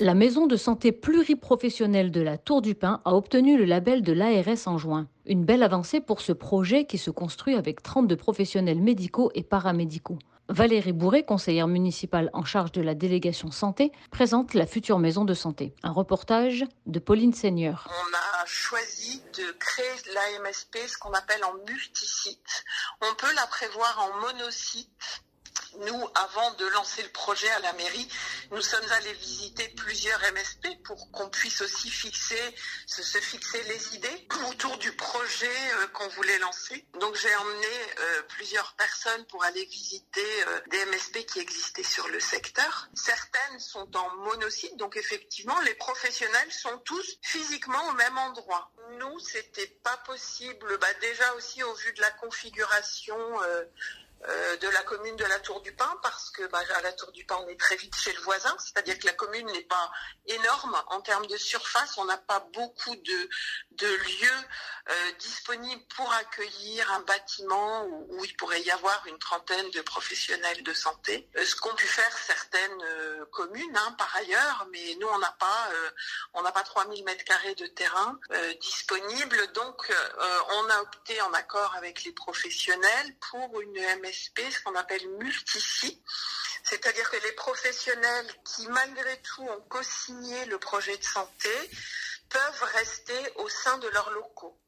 La maison de santé pluriprofessionnelle de la Tour du Pin a obtenu le label de l'ARS en juin. Une belle avancée pour ce projet qui se construit avec 32 professionnels médicaux et paramédicaux. Valérie Bourré, conseillère municipale en charge de la délégation santé, présente la future maison de santé. Un reportage de Pauline Seigneur. On a choisi de créer l'AMSP, ce qu'on appelle en multisite. On peut la prévoir en monosite nous, avant de lancer le projet à la mairie, nous sommes allés visiter plusieurs MSP pour qu'on puisse aussi fixer, se, fixer les idées autour du projet euh, qu'on voulait lancer. Donc j'ai emmené euh, plusieurs personnes pour aller visiter euh, des MSP qui existaient sur le secteur. Certaines sont en monosite, donc effectivement les professionnels sont tous physiquement au même endroit. Nous, c'était pas possible, bah, déjà aussi au vu de la configuration euh, de la commune de la Tour du Pin parce que bah, à la Tour du Pin on est très vite chez le voisin, c'est-à-dire que la commune n'est pas énorme. En termes de surface, on n'a pas beaucoup de, de lieux euh, disponibles pour accueillir un bâtiment où, il pourrait y avoir une trentaine de professionnels de santé. Euh, ce qu'ont pu faire certaines euh, communes hein, par ailleurs, mais nous on n'a pas on n'a pas 3000 mètres carrés de terrain disponibles, donc on a opté en accord avec les professionnels pour une MSP, ce qu'on appelle multi c'est-à-dire que les professionnels qui malgré tout ont co-signé le projet de santé peuvent rester au sein de leurs locaux.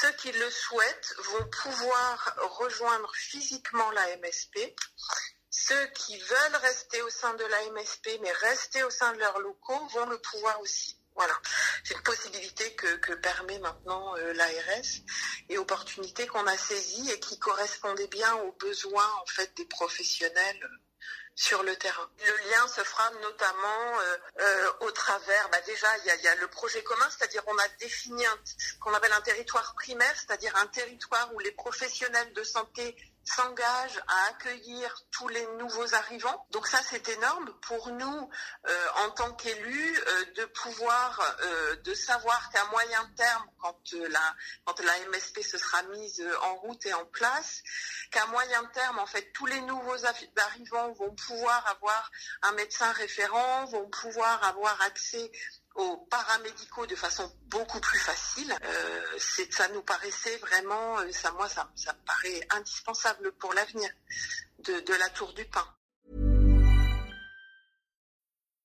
Ceux qui le souhaitent vont pouvoir rejoindre physiquement la MSP. Ceux qui veulent rester au sein de la MSP mais rester au sein de leurs locaux vont le pouvoir aussi. Voilà, c'est une possibilité que, que permet maintenant euh, l'ARS et opportunité qu'on a saisie et qui correspondait bien aux besoins en fait des professionnels sur le terrain. Le lien se fera notamment euh, euh, au travers, bah déjà il y a, le projet commun, c'est-à-dire on a défini ce qu'on appelle un territoire primaire, c'est-à-dire un territoire où les professionnels de santé s'engagent à accueillir tous les nouveaux arrivants. Donc ça, c'est énorme pour nous, euh, en tant qu'élus, euh, de pouvoir, euh, de savoir qu'à moyen terme, quand la, quand la MSP se sera mise en route et en place, qu'à moyen terme, en fait, tous les nouveaux arrivants vont pouvoir avoir un médecin référent, vont pouvoir avoir accès aux paramédicaux de façon beaucoup plus facile. Euh, ça nous paraissait vraiment, ça, moi, ça, me paraît indispensable pour l'avenir de, de la Tour du Pin.